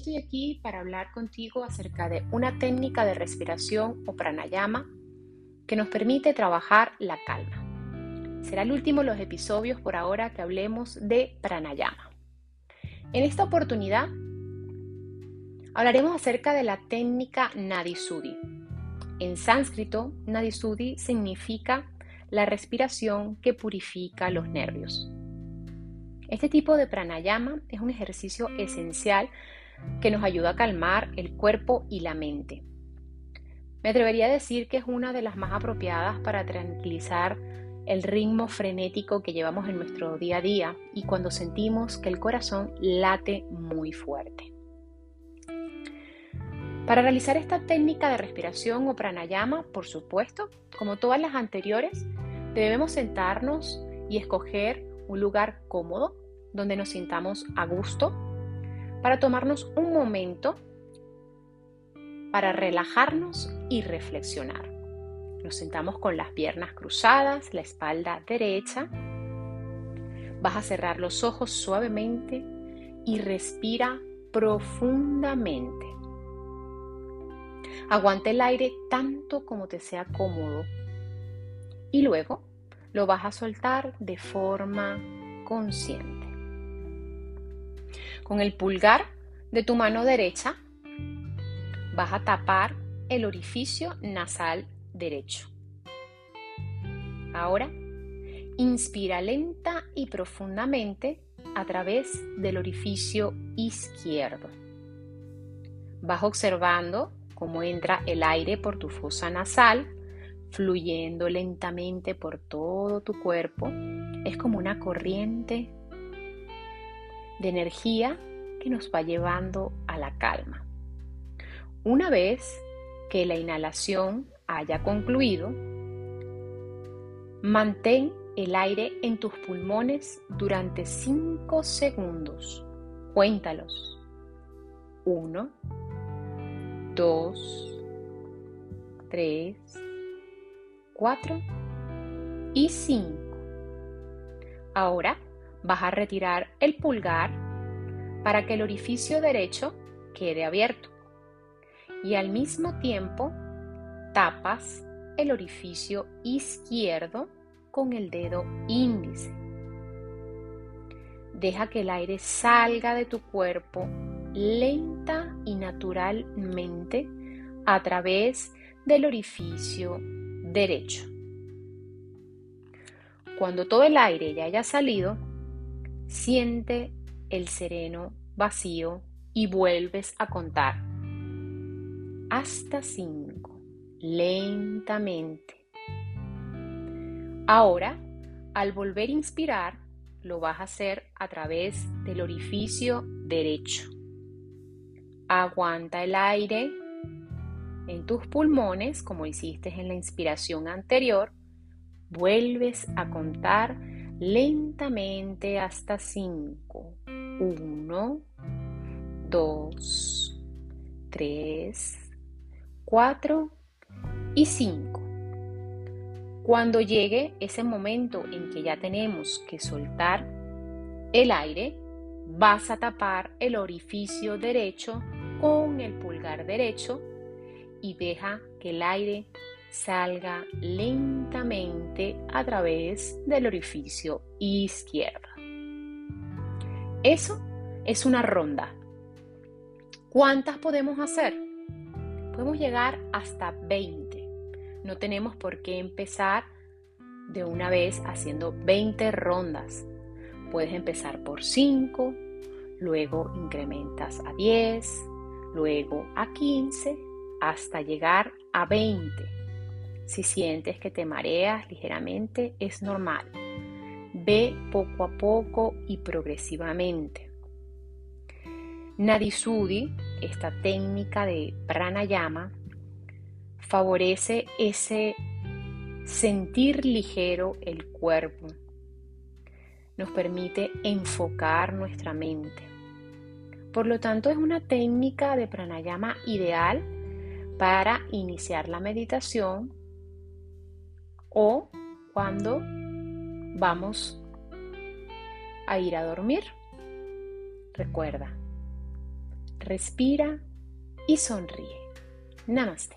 estoy aquí para hablar contigo acerca de una técnica de respiración o pranayama que nos permite trabajar la calma. Será el último de los episodios por ahora que hablemos de pranayama. En esta oportunidad hablaremos acerca de la técnica Nadisudi. En sánscrito, Nadisudi significa la respiración que purifica los nervios. Este tipo de pranayama es un ejercicio esencial que nos ayuda a calmar el cuerpo y la mente. Me atrevería a decir que es una de las más apropiadas para tranquilizar el ritmo frenético que llevamos en nuestro día a día y cuando sentimos que el corazón late muy fuerte. Para realizar esta técnica de respiración o pranayama, por supuesto, como todas las anteriores, debemos sentarnos y escoger un lugar cómodo donde nos sintamos a gusto para tomarnos un momento para relajarnos y reflexionar. Nos sentamos con las piernas cruzadas, la espalda derecha. Vas a cerrar los ojos suavemente y respira profundamente. Aguanta el aire tanto como te sea cómodo y luego lo vas a soltar de forma consciente. Con el pulgar de tu mano derecha vas a tapar el orificio nasal derecho. Ahora, inspira lenta y profundamente a través del orificio izquierdo. Vas observando cómo entra el aire por tu fosa nasal, fluyendo lentamente por todo tu cuerpo. Es como una corriente de energía que nos va llevando a la calma. Una vez que la inhalación haya concluido, mantén el aire en tus pulmones durante 5 segundos. Cuéntalos. 1, 2, 3, 4 y 5. Ahora vas a retirar el pulgar para que el orificio derecho quede abierto y al mismo tiempo tapas el orificio izquierdo con el dedo índice. Deja que el aire salga de tu cuerpo lenta y naturalmente a través del orificio derecho. Cuando todo el aire ya haya salido, Siente el sereno vacío y vuelves a contar hasta 5, lentamente. Ahora, al volver a inspirar, lo vas a hacer a través del orificio derecho. Aguanta el aire en tus pulmones, como hiciste en la inspiración anterior. Vuelves a contar lentamente hasta 5. 1, 2, 3, 4 y 5. Cuando llegue ese momento en que ya tenemos que soltar el aire, vas a tapar el orificio derecho con el pulgar derecho y deja que el aire salga lentamente a través del orificio izquierdo. Eso es una ronda. ¿Cuántas podemos hacer? Podemos llegar hasta 20. No tenemos por qué empezar de una vez haciendo 20 rondas. Puedes empezar por 5, luego incrementas a 10, luego a 15, hasta llegar a 20 si sientes que te mareas ligeramente, es normal. Ve poco a poco y progresivamente. Nadisudi, esta técnica de pranayama, favorece ese sentir ligero el cuerpo. Nos permite enfocar nuestra mente. Por lo tanto, es una técnica de pranayama ideal para iniciar la meditación o cuando vamos a ir a dormir. Recuerda, respira y sonríe. Namaste.